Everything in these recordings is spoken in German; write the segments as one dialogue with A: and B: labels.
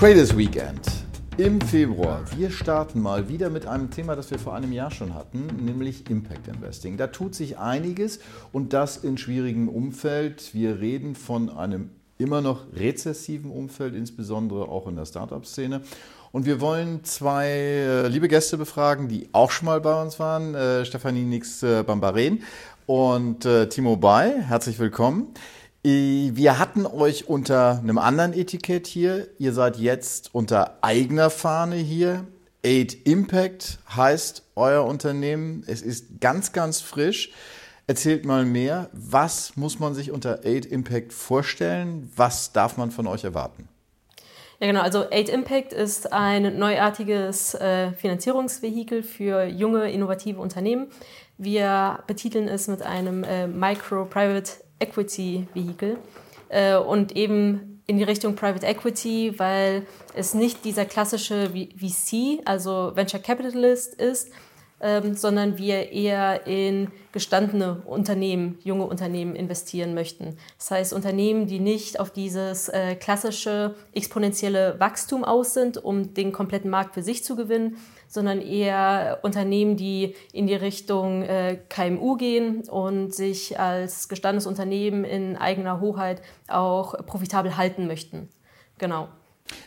A: Traders Weekend im Februar. Wir starten mal wieder mit einem Thema, das wir vor einem Jahr schon hatten, nämlich Impact Investing. Da tut sich einiges und das in schwierigem Umfeld. Wir reden von einem immer noch rezessiven Umfeld, insbesondere auch in der Startup-Szene. Und wir wollen zwei äh, liebe Gäste befragen, die auch schon mal bei uns waren. Äh, Stefanie Nix äh, Bambaren und Timo Bay. Herzlich willkommen. Wir hatten euch unter einem anderen Etikett hier. Ihr seid jetzt unter eigener Fahne hier. Aid Impact heißt euer Unternehmen. Es ist ganz, ganz frisch. Erzählt mal mehr. Was muss man sich unter Aid Impact vorstellen? Was darf man von euch erwarten?
B: Ja, genau. Also Aid Impact ist ein neuartiges äh, Finanzierungsvehikel für junge, innovative Unternehmen. Wir betiteln es mit einem äh, Micro-Private Equity-Vehikel äh, und eben in die Richtung Private Equity, weil es nicht dieser klassische VC, also Venture Capitalist ist, ähm, sondern wir eher in gestandene Unternehmen, junge Unternehmen investieren möchten. Das heißt Unternehmen, die nicht auf dieses äh, klassische exponentielle Wachstum aus sind, um den kompletten Markt für sich zu gewinnen, sondern eher Unternehmen, die in die Richtung äh, KMU gehen und sich als gestandenes Unternehmen in eigener Hoheit auch profitabel halten möchten. Genau.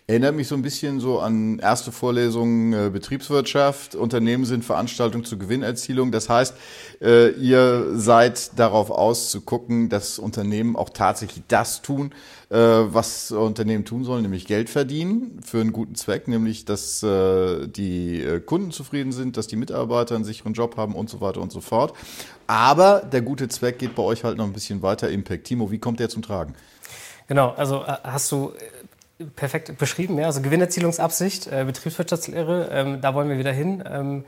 A: Erinnert mich so ein bisschen so an erste Vorlesungen äh, Betriebswirtschaft. Unternehmen sind Veranstaltungen zur Gewinnerzielung. Das heißt, äh, ihr seid darauf aus zu gucken, dass Unternehmen auch tatsächlich das tun, äh, was Unternehmen tun sollen, nämlich Geld verdienen für einen guten Zweck, nämlich dass äh, die äh, Kunden zufrieden sind, dass die Mitarbeiter einen sicheren Job haben und so weiter und so fort. Aber der gute Zweck geht bei euch halt noch ein bisschen weiter. Impact. Timo, wie kommt der zum Tragen?
C: Genau, also äh, hast du perfekt beschrieben, ja. Also Gewinnerzielungsabsicht, äh, Betriebswirtschaftslehre, ähm, da wollen wir wieder hin. Ähm,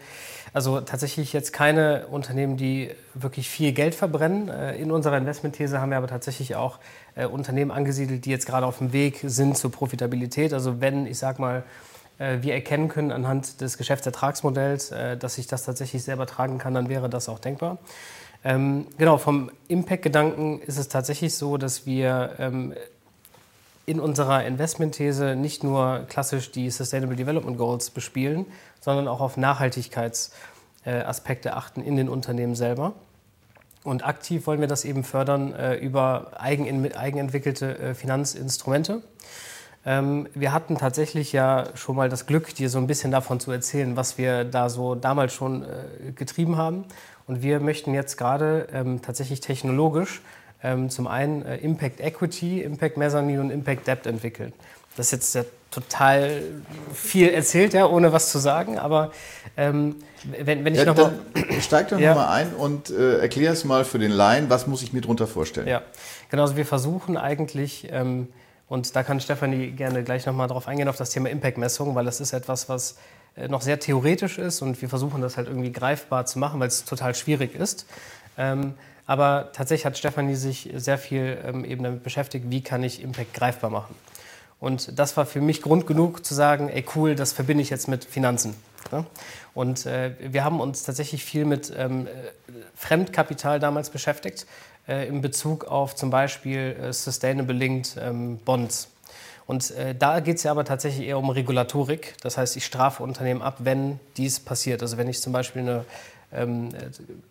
C: also tatsächlich jetzt keine Unternehmen, die wirklich viel Geld verbrennen. Äh, in unserer Investmentthese haben wir aber tatsächlich auch äh, Unternehmen angesiedelt, die jetzt gerade auf dem Weg sind zur Profitabilität. Also wenn, ich sag mal, äh, wir erkennen können anhand des Geschäftsertragsmodells, äh, dass ich das tatsächlich selber tragen kann, dann wäre das auch denkbar. Ähm, genau, vom Impact-Gedanken ist es tatsächlich so, dass wir ähm, in unserer Investmentthese nicht nur klassisch die Sustainable Development Goals bespielen, sondern auch auf Nachhaltigkeitsaspekte achten in den Unternehmen selber. Und aktiv wollen wir das eben fördern äh, über eigenentwickelte äh, Finanzinstrumente. Ähm, wir hatten tatsächlich ja schon mal das Glück, dir so ein bisschen davon zu erzählen, was wir da so damals schon äh, getrieben haben. Und wir möchten jetzt gerade ähm, tatsächlich technologisch ähm, zum einen äh, Impact Equity, Impact Mezzanine und Impact Debt entwickeln. Das ist jetzt ja total viel erzählt, ja, ohne was zu sagen, aber ähm, wenn, wenn ich ja,
A: nochmal... Steig doch ja. nochmal ein und äh, erklär es mal für den Laien, was muss ich mir darunter vorstellen?
C: Ja, genau, also wir versuchen eigentlich... Ähm, und da kann Stefanie gerne gleich nochmal drauf eingehen, auf das Thema Impact-Messung, weil das ist etwas, was äh, noch sehr theoretisch ist und wir versuchen das halt irgendwie greifbar zu machen, weil es total schwierig ist. Ähm, aber tatsächlich hat Stefanie sich sehr viel ähm, eben damit beschäftigt, wie kann ich Impact greifbar machen. Und das war für mich Grund genug zu sagen, ey cool, das verbinde ich jetzt mit Finanzen. Ne? Und äh, wir haben uns tatsächlich viel mit ähm, Fremdkapital damals beschäftigt, äh, in Bezug auf zum Beispiel äh, Sustainable Linked ähm, Bonds. Und äh, da geht es ja aber tatsächlich eher um Regulatorik. Das heißt, ich strafe Unternehmen ab, wenn dies passiert. Also wenn ich zum Beispiel eine ähm,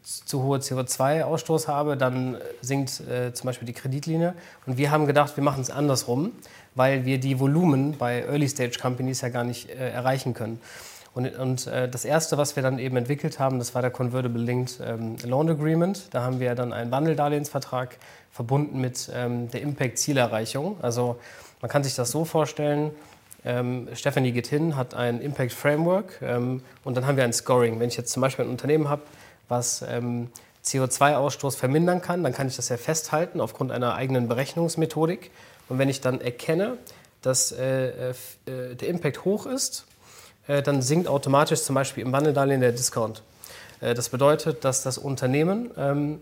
C: zu hohe CO2-Ausstoß habe, dann sinkt äh, zum Beispiel die Kreditlinie. Und wir haben gedacht, wir machen es andersrum, weil wir die Volumen bei Early-Stage-Companies ja gar nicht äh, erreichen können. Und, und äh, das Erste, was wir dann eben entwickelt haben, das war der Convertible Linked ähm, Loan Agreement. Da haben wir dann einen Wandeldarlehensvertrag verbunden mit ähm, der Impact-Zielerreichung. Also man kann sich das so vorstellen, ähm, Stephanie geht hin, hat ein Impact Framework ähm, und dann haben wir ein Scoring. Wenn ich jetzt zum Beispiel ein Unternehmen habe, was ähm, CO2-Ausstoß vermindern kann, dann kann ich das ja festhalten aufgrund einer eigenen Berechnungsmethodik. Und wenn ich dann erkenne, dass äh, äh, der Impact hoch ist, äh, dann sinkt automatisch zum Beispiel im Wandeldarlehen der Discount. Äh, das bedeutet, dass das Unternehmen ähm,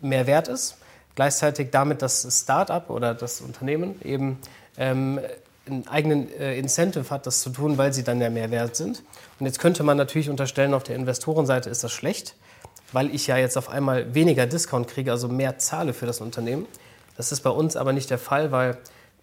C: mehr wert ist, gleichzeitig damit das Start-up oder das Unternehmen eben ähm, einen eigenen äh, Incentive hat, das zu tun, weil sie dann ja mehr wert sind. Und jetzt könnte man natürlich unterstellen, auf der Investorenseite ist das schlecht, weil ich ja jetzt auf einmal weniger Discount kriege, also mehr zahle für das Unternehmen. Das ist bei uns aber nicht der Fall, weil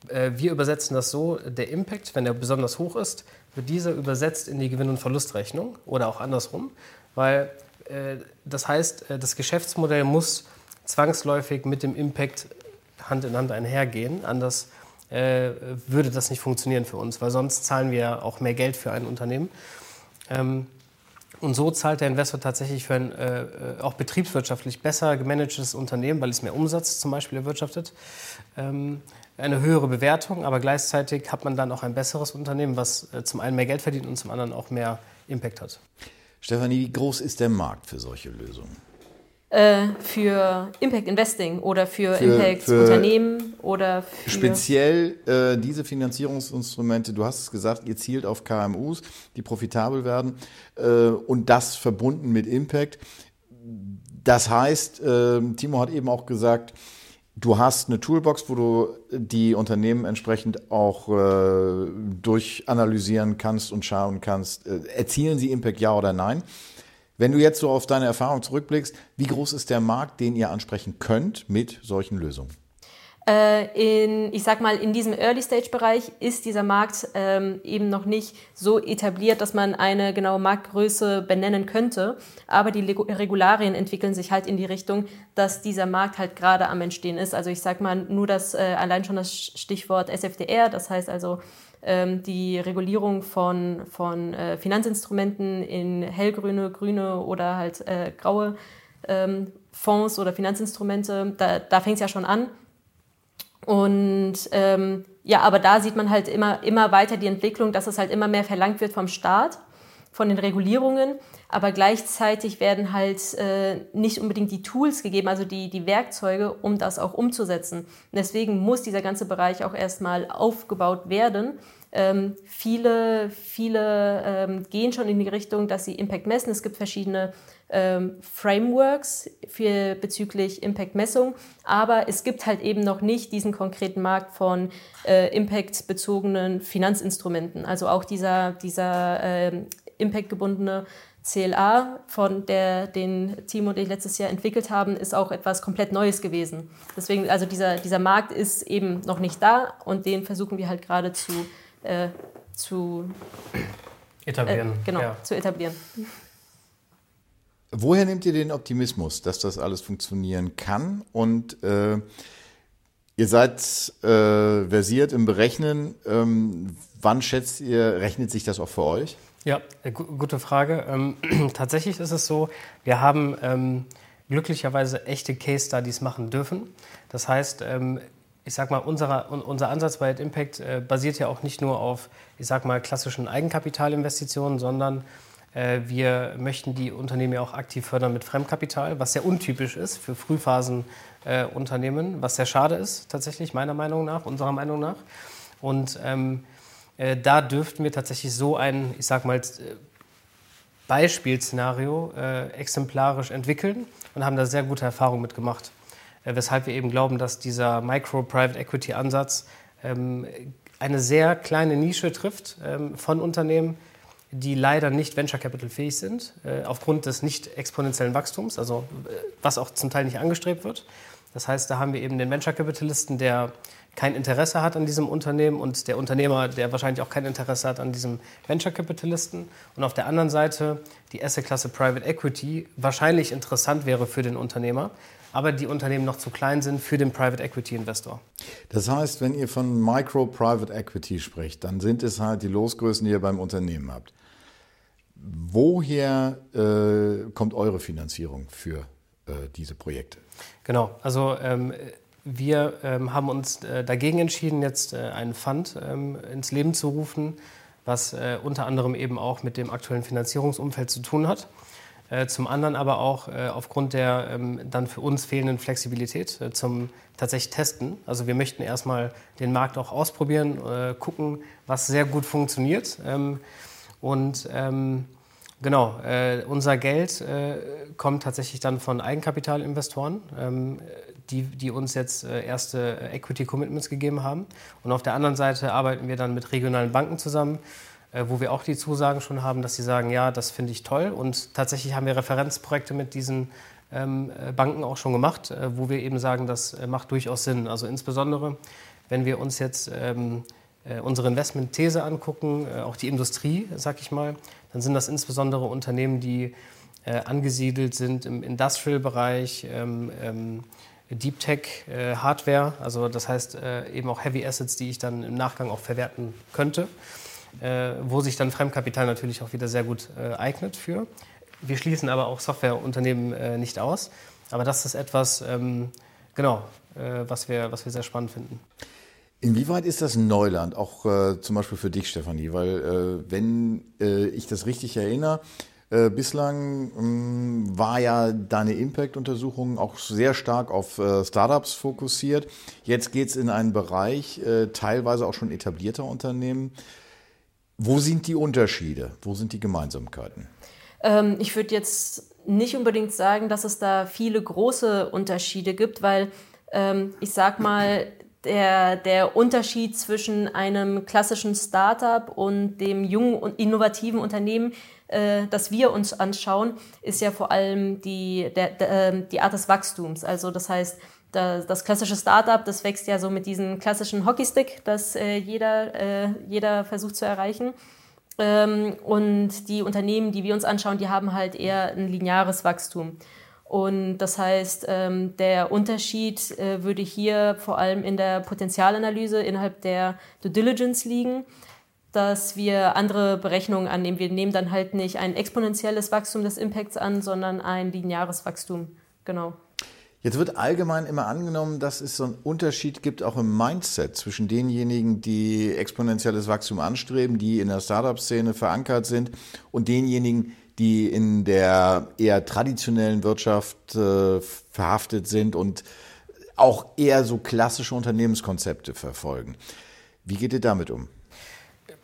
C: äh, wir übersetzen das so, der Impact, wenn er besonders hoch ist, wird dieser übersetzt in die Gewinn- und Verlustrechnung oder auch andersrum, weil äh, das heißt, äh, das Geschäftsmodell muss zwangsläufig mit dem Impact Hand in Hand einhergehen, anders äh, würde das nicht funktionieren für uns, weil sonst zahlen wir auch mehr Geld für ein Unternehmen. Ähm, und so zahlt der Investor tatsächlich für ein äh, äh, auch betriebswirtschaftlich besser gemanagtes Unternehmen, weil es mehr Umsatz zum Beispiel erwirtschaftet, ähm, eine höhere Bewertung, aber gleichzeitig hat man dann auch ein besseres Unternehmen, was äh, zum einen mehr Geld verdient und zum anderen auch mehr Impact hat.
A: Stefanie, wie groß ist der Markt für solche Lösungen?
B: Äh, für Impact Investing oder für, für Impact für Unternehmen oder für
A: speziell äh, diese Finanzierungsinstrumente. Du hast es gesagt, ihr zielt auf KMUs, die profitabel werden äh, und das verbunden mit Impact. Das heißt, äh, Timo hat eben auch gesagt, Du hast eine Toolbox, wo du die Unternehmen entsprechend auch äh, durchanalysieren kannst und schauen kannst, äh, erzielen sie Impact ja oder nein. Wenn du jetzt so auf deine Erfahrung zurückblickst, wie groß ist der Markt, den ihr ansprechen könnt mit solchen Lösungen?
B: Äh, in, ich sag mal, in diesem Early-Stage-Bereich ist dieser Markt ähm, eben noch nicht so etabliert, dass man eine genaue Marktgröße benennen könnte. Aber die Regularien entwickeln sich halt in die Richtung, dass dieser Markt halt gerade am Entstehen ist. Also ich sag mal nur das, äh, allein schon das Stichwort SFDR, das heißt also die Regulierung von, von äh, Finanzinstrumenten in hellgrüne, grüne oder halt äh, graue ähm, Fonds oder Finanzinstrumente, da, da fängt es ja schon an. Und ähm, ja, aber da sieht man halt immer, immer weiter die Entwicklung, dass es halt immer mehr verlangt wird vom Staat, von den Regulierungen, aber gleichzeitig werden halt äh, nicht unbedingt die Tools gegeben, also die, die Werkzeuge, um das auch umzusetzen. Und deswegen muss dieser ganze Bereich auch erstmal aufgebaut werden. Ähm, viele viele ähm, gehen schon in die Richtung, dass sie Impact messen. Es gibt verschiedene ähm, Frameworks für, bezüglich Impact-Messung, aber es gibt halt eben noch nicht diesen konkreten Markt von äh, Impact-bezogenen Finanzinstrumenten. Also auch dieser, dieser äh, Impact-gebundene CLA, von der den Team und ich letztes Jahr entwickelt haben, ist auch etwas komplett Neues gewesen. Deswegen, also dieser, dieser Markt ist eben noch nicht da und den versuchen wir halt gerade zu, äh, zu
C: etablieren.
B: Äh, genau, ja. zu etablieren.
A: Woher nehmt ihr den Optimismus, dass das alles funktionieren kann? Und äh, ihr seid äh, versiert im Berechnen. Ähm, wann schätzt ihr, rechnet sich das auch für euch?
C: Ja, äh, gute Frage. Ähm, tatsächlich ist es so, wir haben ähm, glücklicherweise echte Case Studies machen dürfen. Das heißt, ähm, ich sag mal, unser, unser Ansatz bei Impact äh, basiert ja auch nicht nur auf, ich sag mal, klassischen Eigenkapitalinvestitionen, sondern äh, wir möchten die Unternehmen ja auch aktiv fördern mit Fremdkapital, was sehr untypisch ist für Frühphasenunternehmen, äh, was sehr schade ist, tatsächlich, meiner Meinung nach, unserer Meinung nach. Und ähm, äh, da dürften wir tatsächlich so ein, ich sag mal, Beispielszenario äh, exemplarisch entwickeln und haben da sehr gute Erfahrungen mitgemacht. Äh, weshalb wir eben glauben, dass dieser Micro-Private Equity-Ansatz ähm, eine sehr kleine Nische trifft ähm, von Unternehmen, die leider nicht Venture Capital fähig sind, äh, aufgrund des nicht exponentiellen Wachstums, also äh, was auch zum Teil nicht angestrebt wird. Das heißt, da haben wir eben den Venture Capitalisten, der kein Interesse hat an diesem Unternehmen und der Unternehmer, der wahrscheinlich auch kein Interesse hat an diesem Venture Capitalisten. Und auf der anderen Seite die Asset-Klasse Private Equity wahrscheinlich interessant wäre für den Unternehmer, aber die Unternehmen noch zu klein sind für den Private Equity Investor.
A: Das heißt, wenn ihr von Micro Private Equity spricht, dann sind es halt die Losgrößen, die ihr beim Unternehmen habt. Woher äh, kommt eure Finanzierung für äh, diese Projekte?
C: Genau, also ähm, wir ähm, haben uns äh, dagegen entschieden, jetzt äh, einen Fund ähm, ins Leben zu rufen, was äh, unter anderem eben auch mit dem aktuellen Finanzierungsumfeld zu tun hat. Äh, zum anderen aber auch aufgrund der ähm, dann für uns fehlenden Flexibilität zum tatsächlich Testen. Also wir möchten erstmal den Markt auch ausprobieren, gucken, was sehr gut funktioniert. Ähm, und ähm, genau, äh, unser Geld äh, kommt tatsächlich dann von Eigenkapitalinvestoren, ähm, die, die uns jetzt äh, erste Equity Commitments gegeben haben. Und auf der anderen Seite arbeiten wir dann mit regionalen Banken zusammen, äh, wo wir auch die Zusagen schon haben, dass sie sagen, ja, das finde ich toll. Und tatsächlich haben wir Referenzprojekte mit diesen ähm, äh, Banken auch schon gemacht, äh, wo wir eben sagen, das macht durchaus Sinn. Also insbesondere Wenn wir uns jetzt ähm, äh, unsere Investmentthese angucken, äh, auch die Industrie, sag ich mal, dann sind das insbesondere Unternehmen, die äh, angesiedelt sind im Industrial-Bereich, ähm, ähm, Deep Tech, äh, Hardware, also das heißt äh, eben auch Heavy Assets, die ich dann im Nachgang auch verwerten könnte, äh, wo sich dann Fremdkapital natürlich auch wieder sehr gut eignet für. Wir schließen aber auch Softwareunternehmen nicht aus, aber das ist etwas, ähm, genau, was, wir, was wir sehr spannend finden.
A: Inwieweit ist das Neuland, auch äh, zum Beispiel für dich, Stefanie? Weil, äh, wenn äh, ich das richtig erinnere, äh, bislang ähm, war ja deine Impact-Untersuchung auch sehr stark auf äh, Startups fokussiert. Jetzt geht es in einen Bereich, äh, teilweise auch schon etablierter Unternehmen. Wo sind die Unterschiede? Wo sind die Gemeinsamkeiten?
B: Ähm, ich würde jetzt nicht unbedingt sagen, dass es da viele große Unterschiede gibt, weil ähm, ich sag mal, der, der Unterschied zwischen einem klassischen Startup und dem jungen und innovativen Unternehmen, äh, das wir uns anschauen, ist ja vor allem die, der, der, ähm, die Art des Wachstums. Also das heißt, das klassische Startup, das wächst ja so mit diesem klassischen Hockeystick, das äh, jeder, äh, jeder versucht zu erreichen. Ähm, und die Unternehmen, die wir uns anschauen, die haben halt eher ein lineares Wachstum. Und das heißt, ähm, der Unterschied äh, würde hier vor allem in der Potenzialanalyse innerhalb der Due Diligence liegen, dass wir andere Berechnungen annehmen. Wir nehmen dann halt nicht ein exponentielles Wachstum des Impacts an, sondern ein lineares Wachstum. Genau.
A: Jetzt wird allgemein immer angenommen, dass es so einen Unterschied gibt, auch im Mindset zwischen denjenigen, die exponentielles Wachstum anstreben, die in der Startup-Szene verankert sind, und denjenigen, die in der eher traditionellen Wirtschaft äh, verhaftet sind und auch eher so klassische Unternehmenskonzepte verfolgen. Wie geht ihr damit um?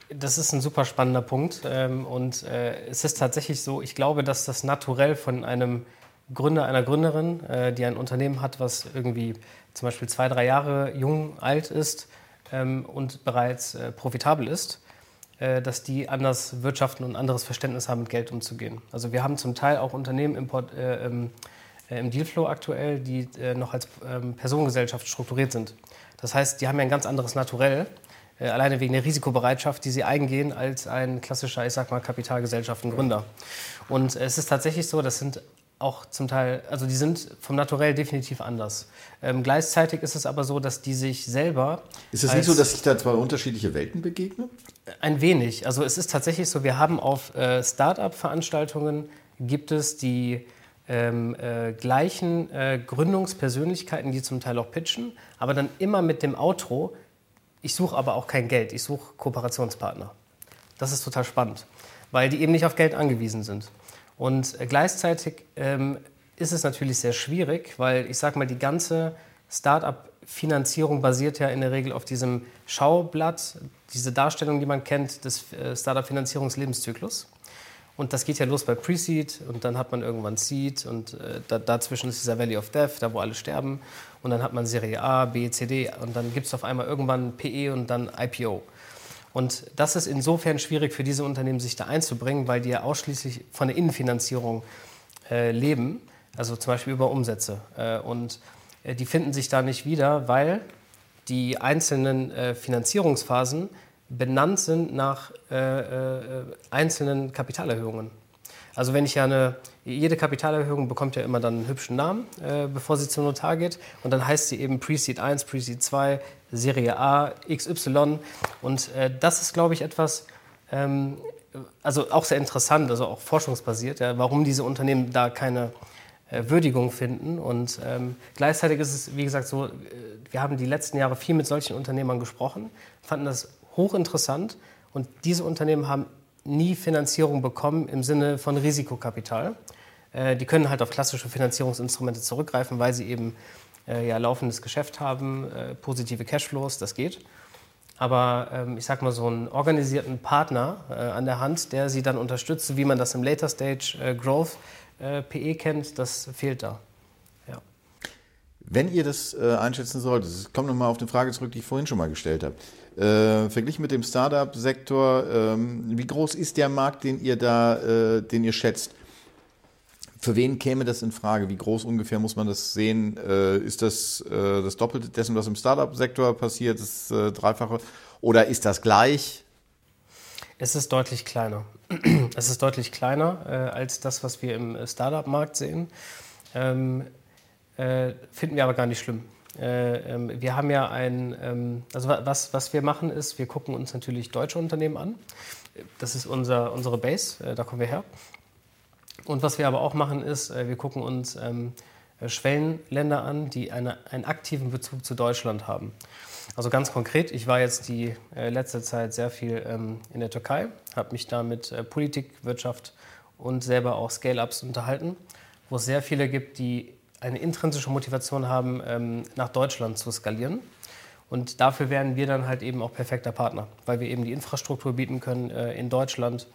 C: Das ist ein super spannender Punkt. Ähm, und äh, es ist tatsächlich so, ich glaube, dass das naturell von einem Gründer, einer Gründerin, äh, die ein Unternehmen hat, was irgendwie zum Beispiel zwei, drei Jahre jung, alt ist ähm, und bereits äh, profitabel ist, dass die anders wirtschaften und anderes Verständnis haben, mit Geld umzugehen. Also wir haben zum Teil auch Unternehmen im, Port, äh, im, äh, im Dealflow aktuell, die äh, noch als ähm, Personengesellschaft strukturiert sind. Das heißt, die haben ja ein ganz anderes Naturell, äh, alleine wegen der Risikobereitschaft, die sie eingehen, als ein klassischer, ich sag mal, Kapitalgesellschaftengründer. Und es ist tatsächlich so, das sind auch zum Teil, also die sind vom Naturell definitiv anders. Ähm, gleichzeitig ist es aber so, dass die sich selber.
A: Ist es nicht so, dass sich da zwei unterschiedliche Welten begegnen?
C: Ein wenig. Also es ist tatsächlich so, wir haben auf äh, Start-up-Veranstaltungen gibt es die ähm, äh, gleichen äh, Gründungspersönlichkeiten, die zum Teil auch pitchen, aber dann immer mit dem Outro, ich suche aber auch kein Geld, ich suche Kooperationspartner. Das ist total spannend, weil die eben nicht auf Geld angewiesen sind. Und gleichzeitig ähm, ist es natürlich sehr schwierig, weil ich sage mal, die ganze Startup-Finanzierung basiert ja in der Regel auf diesem Schaublatt, diese Darstellung, die man kennt, des äh, Startup-Finanzierungslebenszyklus. Und das geht ja los bei Pre-Seed und dann hat man irgendwann Seed und äh, da, dazwischen ist dieser Valley of Death, da wo alle sterben. Und dann hat man Serie A, B, C, D und dann gibt es auf einmal irgendwann PE und dann IPO. Und das ist insofern schwierig für diese Unternehmen, sich da einzubringen, weil die ja ausschließlich von der Innenfinanzierung äh, leben, also zum Beispiel über Umsätze. Äh, und äh, die finden sich da nicht wieder, weil die einzelnen äh, Finanzierungsphasen benannt sind nach äh, äh, einzelnen Kapitalerhöhungen. Also wenn ich ja eine, jede Kapitalerhöhung bekommt ja immer dann einen hübschen Namen, äh, bevor sie zum Notar geht. Und dann heißt sie eben Pre-Seed 1, Pre-Seed 2, Serie A, XY. Und äh, das ist, glaube ich, etwas, ähm, also auch sehr interessant, also auch forschungsbasiert, ja, warum diese Unternehmen da keine äh, Würdigung finden. Und ähm, gleichzeitig ist es, wie gesagt, so, äh, wir haben die letzten Jahre viel mit solchen Unternehmern gesprochen, fanden das hochinteressant. Und diese Unternehmen haben nie Finanzierung bekommen im Sinne von Risikokapital. Äh, die können halt auf klassische Finanzierungsinstrumente zurückgreifen, weil sie eben äh, ja, laufendes Geschäft haben, äh, positive Cashflows, das geht. Aber ähm, ich sag mal, so einen organisierten Partner an der Hand, der sie dann unterstützt, wie man das im Later Stage Growth PE kennt, das fehlt da.
A: Wenn ihr das einschätzen solltet, es kommt nochmal auf die Frage zurück, die ich vorhin schon mal gestellt habe. Äh, verglichen mit dem Startup-Sektor, ähm, wie groß ist der Markt, den ihr da, äh, den ihr schätzt? Für wen käme das in Frage? Wie groß ungefähr muss man das sehen? Äh, ist das äh, das Doppelte dessen, was im Startup-Sektor passiert, das äh, Dreifache? Oder ist das gleich?
C: Es ist deutlich kleiner. es ist deutlich kleiner äh, als das, was wir im Startup-Markt sehen. Ähm, äh, finden wir aber gar nicht schlimm. Äh, ähm, wir haben ja ein, ähm, also was, was wir machen ist, wir gucken uns natürlich deutsche Unternehmen an. Das ist unser, unsere Base, äh, da kommen wir her. Und was wir aber auch machen ist, äh, wir gucken uns ähm, Schwellenländer an, die eine, einen aktiven Bezug zu Deutschland haben. Also ganz konkret, ich war jetzt die äh, letzte Zeit sehr viel ähm, in der Türkei, habe mich da mit äh, Politik, Wirtschaft und selber auch Scale-Ups unterhalten, wo es sehr viele gibt, die eine intrinsische Motivation haben, ähm, nach Deutschland zu skalieren. Und dafür wären wir dann halt eben auch perfekter Partner, weil wir eben die Infrastruktur bieten können äh, in Deutschland,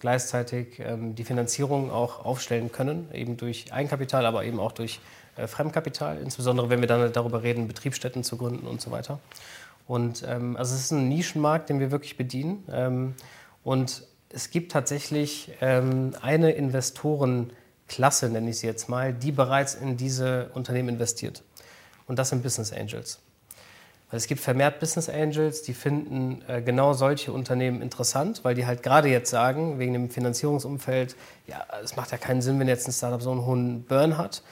C: gleichzeitig ähm, die Finanzierung auch aufstellen können, eben durch Eigenkapital, aber eben auch durch äh, Fremdkapital, insbesondere wenn wir dann darüber reden, Betriebsstätten zu gründen und so weiter. Und ähm, also es ist ein Nischenmarkt, den wir wirklich bedienen. Ähm, und es gibt tatsächlich ähm, eine Investorenklasse, nenne ich sie jetzt mal, die bereits in diese Unternehmen investiert. Und das sind Business Angels. Weil es gibt vermehrt Business Angels, die finden äh, genau solche Unternehmen interessant, weil die halt gerade jetzt sagen, wegen dem Finanzierungsumfeld, ja, es macht ja keinen Sinn, wenn jetzt ein Startup so einen hohen Burn hat.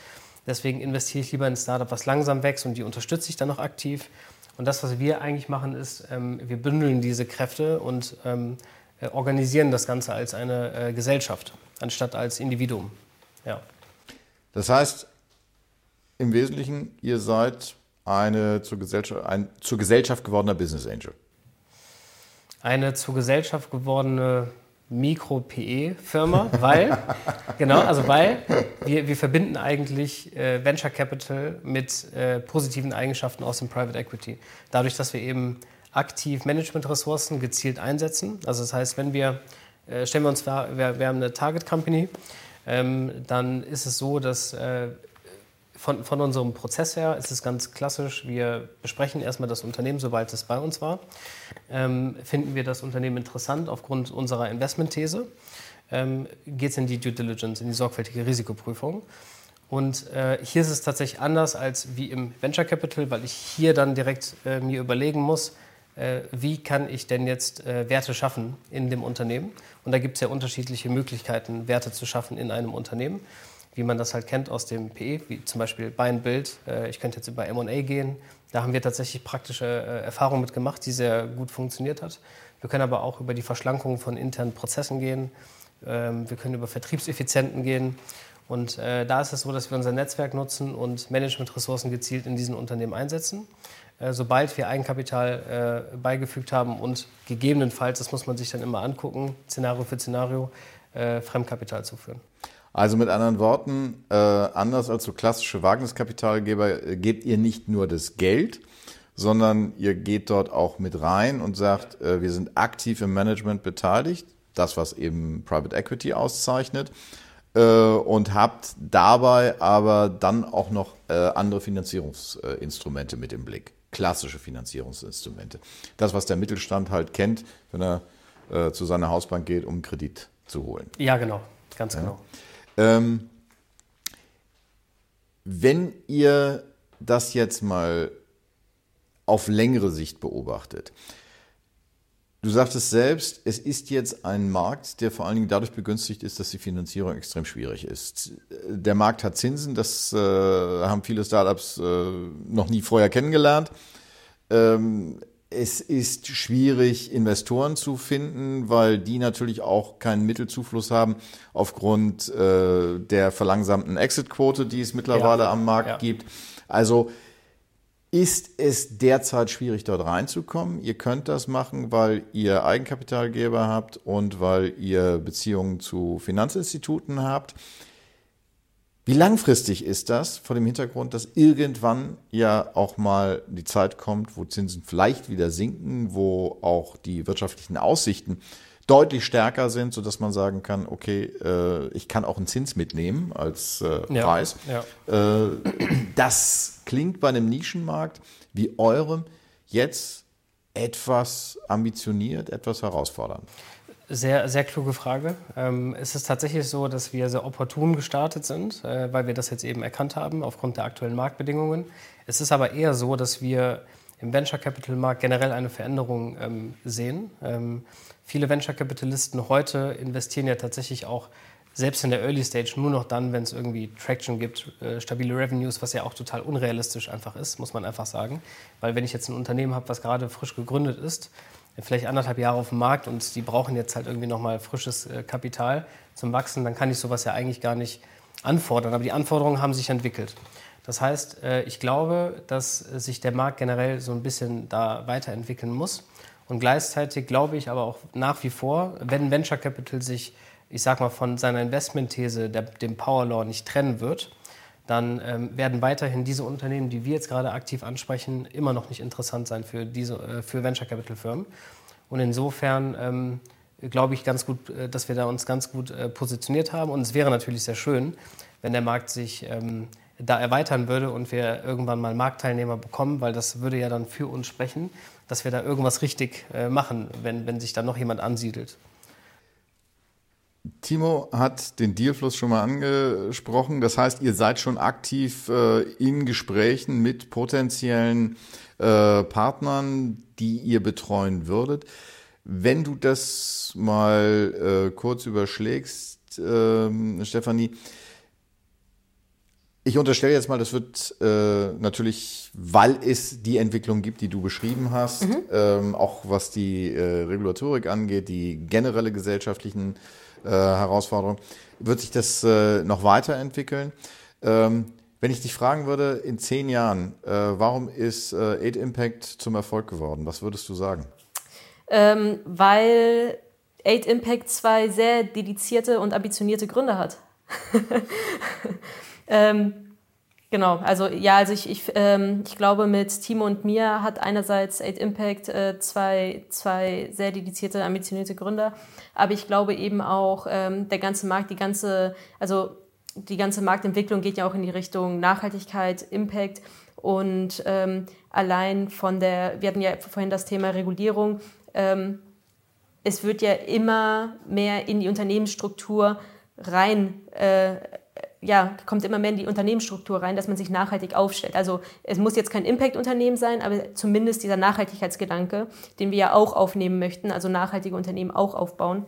C: Deswegen investiere ich lieber in ein Startup, was langsam wächst und die unterstütze ich dann noch aktiv. Und das, was wir eigentlich machen, ist, ähm, wir bündeln diese Kräfte und ähm, äh, organisieren das Ganze als eine äh, Gesellschaft, anstatt als Individuum. Ja.
A: Das heißt, im Wesentlichen, ihr seid eine zur Gesellschaft, ein zur Gesellschaft gewordener Business Angel.
C: Eine zur Gesellschaft gewordene Mikro-PE-Firma, weil, genau, also weil wir, wir verbinden eigentlich äh, Venture Capital mit äh, positiven Eigenschaften aus dem Private Equity. Dadurch, dass wir eben aktiv Management-Ressourcen gezielt einsetzen. Also das heißt, wenn wir, äh, stellen wir uns vor, wir, wir haben eine Target Company, ähm, dann ist es so, dass äh, von, von unserem Prozess her ist es ganz klassisch. Wir besprechen erstmal das Unternehmen, sobald es bei uns war. Ähm, finden wir das Unternehmen interessant aufgrund unserer Investmentthese? Ähm, Geht es in die Due Diligence, in die sorgfältige Risikoprüfung? Und äh, hier ist es tatsächlich anders als wie im Venture Capital, weil ich hier dann direkt äh, mir überlegen muss, wie kann ich denn jetzt äh, Werte schaffen in dem Unternehmen? Und da gibt es ja unterschiedliche Möglichkeiten, Werte zu schaffen in einem Unternehmen wie man das halt kennt aus dem PE, wie zum Beispiel Buy and Build. Äh, ich könnte jetzt über M&A gehen. Da haben wir tatsächlich praktische äh, Erfahrungen mit gemacht, die sehr gut funktioniert hat. Wir können aber auch über die Verschlankung von internen Prozessen gehen. Ähm, wir können über Vertriebseffizienten gehen. Und äh, da ist es so, dass wir unser Netzwerk nutzen und Managementressourcen gezielt in diesen Unternehmen einsetzen. Sobald wir Eigenkapital beigefügt haben und gegebenenfalls, das muss man sich dann immer angucken, Szenario für Szenario, Fremdkapital zuführen.
A: Also mit anderen Worten, äh, anders als so klassische Wagniskapitalgeber äh, gebt ihr nicht nur das Geld, sondern ihr geht dort auch mit rein und sagt, äh, wir sind aktiv im Management beteiligt, das was eben Private Equity auszeichnet äh, und habt dabei aber dann auch noch äh, andere Finanzierungsinstrumente mit im Blick, klassische Finanzierungsinstrumente. Das, was der Mittelstand halt kennt, wenn er äh, zu seiner Hausbank geht, um Kredit zu holen.
C: Ja, genau, ganz ja. genau.
A: Ähm, wenn ihr das jetzt mal auf längere Sicht beobachtet, Du sagtest selbst, es ist jetzt ein Markt, der vor allen Dingen dadurch begünstigt ist, dass die Finanzierung extrem schwierig ist. Der Markt hat Zinsen, das äh, haben viele Startups äh, noch nie vorher kennengelernt. Ähm, es ist schwierig, Investoren zu finden, weil die natürlich auch keinen Mittelzufluss haben aufgrund äh, der verlangsamten Exit-Quote, die es mittlerweile ja, am Markt ja. gibt. Also ist es derzeit schwierig, dort reinzukommen. Ihr könnt das machen, weil ihr Eigenkapitalgeber habt und weil ihr Beziehungen zu Finanzinstituten habt. Wie langfristig ist das vor dem Hintergrund, dass irgendwann ja auch mal die Zeit kommt, wo Zinsen vielleicht wieder sinken, wo auch die wirtschaftlichen Aussichten deutlich stärker sind, sodass man sagen kann, okay, äh, ich kann auch einen Zins mitnehmen als äh, Preis. Ja, ja. Äh, das klingt bei einem Nischenmarkt wie eurem jetzt etwas ambitioniert, etwas herausfordernd.
C: Sehr, sehr kluge Frage. Ähm, es ist tatsächlich so, dass wir sehr opportun gestartet sind, äh, weil wir das jetzt eben erkannt haben aufgrund der aktuellen Marktbedingungen. Es ist aber eher so, dass wir im Venture Capital Markt generell eine Veränderung ähm, sehen. Ähm, viele Venture Capitalisten heute investieren ja tatsächlich auch selbst in der Early Stage nur noch dann, wenn es irgendwie Traction gibt, äh, stabile Revenues, was ja auch total unrealistisch einfach ist, muss man einfach sagen. Weil wenn ich jetzt ein Unternehmen habe, was gerade frisch gegründet ist, vielleicht anderthalb Jahre auf dem Markt und die brauchen jetzt halt irgendwie nochmal frisches äh, Kapital zum Wachsen, dann kann ich sowas ja eigentlich gar nicht anfordern. Aber die Anforderungen haben sich entwickelt. Das heißt, äh, ich glaube, dass sich der Markt generell so ein bisschen da weiterentwickeln muss. Und gleichzeitig glaube ich aber auch nach wie vor, wenn Venture Capital sich, ich sag mal, von seiner Investmentthese, der, dem Power Law, nicht trennen wird, dann ähm, werden weiterhin diese Unternehmen, die wir jetzt gerade aktiv ansprechen, immer noch nicht interessant sein für, diese, äh, für Venture Capital Firmen. Und insofern ähm, glaube ich ganz gut, äh, dass wir da uns ganz gut äh, positioniert haben. Und es wäre natürlich sehr schön, wenn der Markt sich ähm, da erweitern würde und wir irgendwann mal Marktteilnehmer bekommen, weil das würde ja dann für uns sprechen, dass wir da irgendwas richtig äh, machen, wenn, wenn sich da noch jemand ansiedelt.
A: Timo hat den Dealfluss schon mal angesprochen. Das heißt, ihr seid schon aktiv äh, in Gesprächen mit potenziellen äh, Partnern, die ihr betreuen würdet. Wenn du das mal äh, kurz überschlägst, ähm, Stefanie, ich unterstelle jetzt mal, das wird äh, natürlich, weil es die Entwicklung gibt, die du beschrieben hast, mhm. ähm, auch was die äh, Regulatorik angeht, die generelle gesellschaftlichen äh, Herausforderungen, wird sich das äh, noch weiterentwickeln. Ähm, wenn ich dich fragen würde, in zehn Jahren, äh, warum ist äh, Aid Impact zum Erfolg geworden? Was würdest du sagen?
B: Ähm, weil Aid Impact zwei sehr dedizierte und ambitionierte Gründe hat. Ähm, genau, also ja, also ich, ich, ähm, ich glaube, mit Timo und mir hat einerseits Aid Impact äh, zwei, zwei sehr dedizierte, ambitionierte Gründer, aber ich glaube eben auch ähm, der ganze Markt, die ganze, also die ganze Marktentwicklung geht ja auch in die Richtung Nachhaltigkeit, Impact. Und ähm, allein von der, wir hatten ja vorhin das Thema Regulierung, ähm, es wird ja immer mehr in die Unternehmensstruktur rein äh, ja, kommt immer mehr in die Unternehmensstruktur rein, dass man sich nachhaltig aufstellt. Also es muss jetzt kein Impact-Unternehmen sein, aber zumindest dieser Nachhaltigkeitsgedanke, den wir ja auch aufnehmen möchten, also nachhaltige Unternehmen auch aufbauen,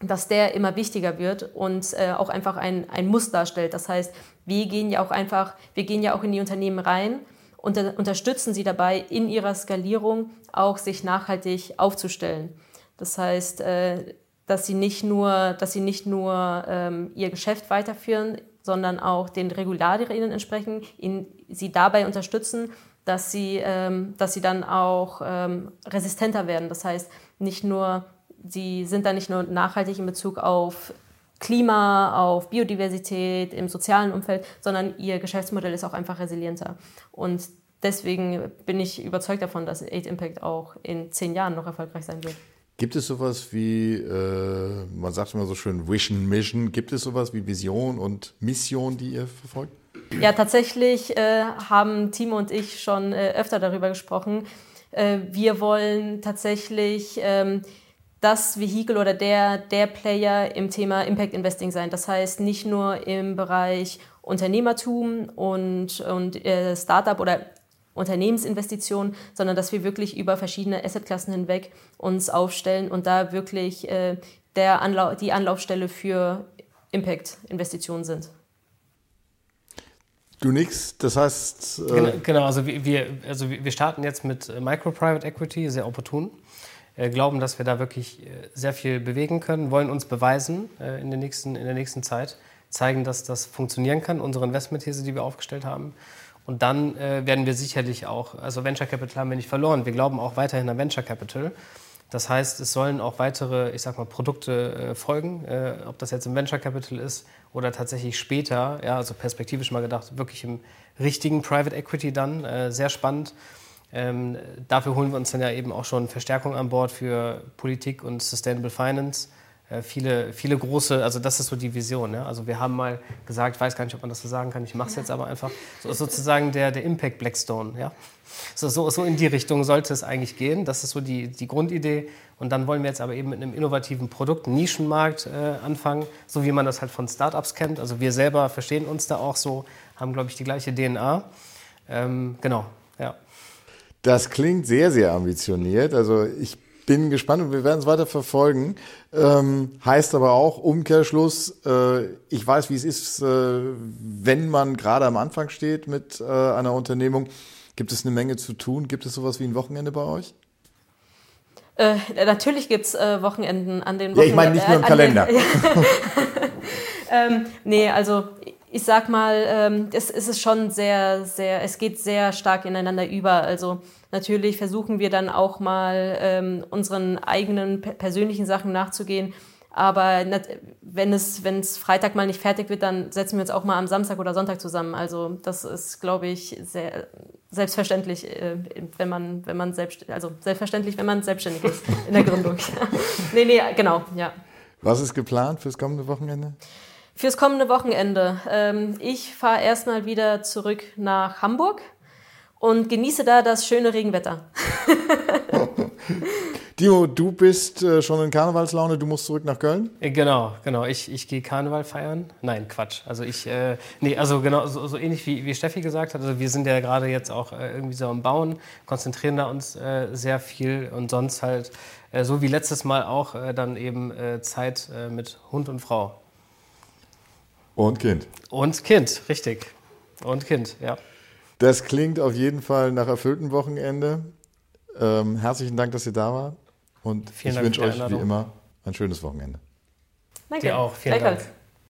B: dass der immer wichtiger wird und äh, auch einfach ein, ein Muss darstellt. Das heißt, wir gehen ja auch einfach, wir gehen ja auch in die Unternehmen rein und unterstützen sie dabei, in ihrer Skalierung auch sich nachhaltig aufzustellen. Das heißt, äh, dass sie nicht nur, dass sie nicht nur ähm, ihr Geschäft weiterführen sondern auch den Regularien entsprechen, ihn, sie dabei unterstützen, dass sie, ähm, dass sie dann auch ähm, resistenter werden. Das heißt, nicht nur, sie sind dann nicht nur nachhaltig in Bezug auf Klima, auf Biodiversität, im sozialen Umfeld, sondern ihr Geschäftsmodell ist auch einfach resilienter. Und deswegen bin ich überzeugt davon, dass Aid Impact auch in zehn Jahren noch erfolgreich sein wird.
A: Gibt es sowas wie, äh, man sagt immer so schön Vision, Mission, gibt es sowas wie Vision und Mission, die ihr verfolgt?
B: Ja, tatsächlich äh, haben Timo und ich schon äh, öfter darüber gesprochen. Äh, wir wollen tatsächlich ähm, das Vehikel oder der, der Player im Thema Impact Investing sein. Das heißt, nicht nur im Bereich Unternehmertum und, und äh, Startup oder Unternehmensinvestitionen, sondern dass wir wirklich über verschiedene Assetklassen hinweg uns aufstellen und da wirklich äh, der Anlau die Anlaufstelle für Impact-Investitionen sind.
A: Du nix, das heißt.
C: Äh genau, genau, also wir, also wir starten jetzt mit Micro-Private Equity, sehr opportun. Äh, glauben, dass wir da wirklich äh, sehr viel bewegen können, wollen uns beweisen äh, in, der nächsten, in der nächsten Zeit, zeigen, dass das funktionieren kann, unsere Investmentthese, die wir aufgestellt haben. Und dann äh, werden wir sicherlich auch, also Venture Capital haben wir nicht verloren. Wir glauben auch weiterhin an Venture Capital. Das heißt, es sollen auch weitere, ich sag mal, Produkte äh, folgen, äh, ob das jetzt im Venture Capital ist oder tatsächlich später, ja, also perspektivisch mal gedacht, wirklich im richtigen Private Equity dann. Äh, sehr spannend. Ähm, dafür holen wir uns dann ja eben auch schon Verstärkung an Bord für Politik und Sustainable Finance. Äh, viele, viele große, also das ist so die Vision. Ja? Also wir haben mal gesagt, weiß gar nicht, ob man das so sagen kann, ich mache es jetzt aber einfach, so ist sozusagen der, der Impact Blackstone. Ja? So, so, so in die Richtung sollte es eigentlich gehen. Das ist so die, die Grundidee. Und dann wollen wir jetzt aber eben mit einem innovativen Produkt, Nischenmarkt äh, anfangen, so wie man das halt von Startups kennt. Also wir selber verstehen uns da auch so, haben, glaube ich, die gleiche DNA. Ähm, genau, ja.
A: Das klingt sehr, sehr ambitioniert. Also ich bin gespannt und wir werden es weiter verfolgen. Ähm, heißt aber auch Umkehrschluss, äh, ich weiß, wie es ist, äh, wenn man gerade am Anfang steht mit äh, einer Unternehmung. Gibt es eine Menge zu tun? Gibt es sowas wie ein Wochenende bei euch?
B: Äh, natürlich gibt es äh, Wochenenden an den
A: Wochenenden. Ja, ich meine nicht nur im Kalender. Den,
B: ähm, nee, also ich sag mal, ähm, es, ist schon sehr, sehr, es geht sehr stark ineinander über. Also natürlich versuchen wir dann auch mal ähm, unseren eigenen persönlichen Sachen nachzugehen. Aber wenn es, wenn es Freitag mal nicht fertig wird, dann setzen wir uns auch mal am Samstag oder Sonntag zusammen. Also das ist, glaube ich, sehr selbstverständlich, äh, wenn man, wenn man selbst, also selbstverständlich, wenn man selbstständig ist in der Gründung. nee, nee, genau, ja.
A: Was ist geplant fürs kommende Wochenende?
B: Fürs kommende Wochenende. Ähm, ich fahre erstmal wieder zurück nach Hamburg und genieße da das schöne Regenwetter.
A: Dimo, du bist äh, schon in Karnevalslaune, du musst zurück nach Köln?
C: Äh, genau, genau. Ich, ich gehe Karneval feiern. Nein, Quatsch. Also ich, äh, nee, also genau, so, so ähnlich wie, wie Steffi gesagt hat. Also wir sind ja gerade jetzt auch äh, irgendwie so am Bauen, konzentrieren da uns äh, sehr viel und sonst halt, äh, so wie letztes Mal auch, dann eben Zeit mit Hund und Frau.
A: Und Kind.
C: Und Kind, richtig. Und Kind, ja.
A: Das klingt auf jeden Fall nach erfülltem Wochenende. Ähm, herzlichen Dank, dass ihr da wart. Und Vielen ich wünsche euch wie immer ein schönes Wochenende.
C: Danke. Dir auch. Vielen Dank.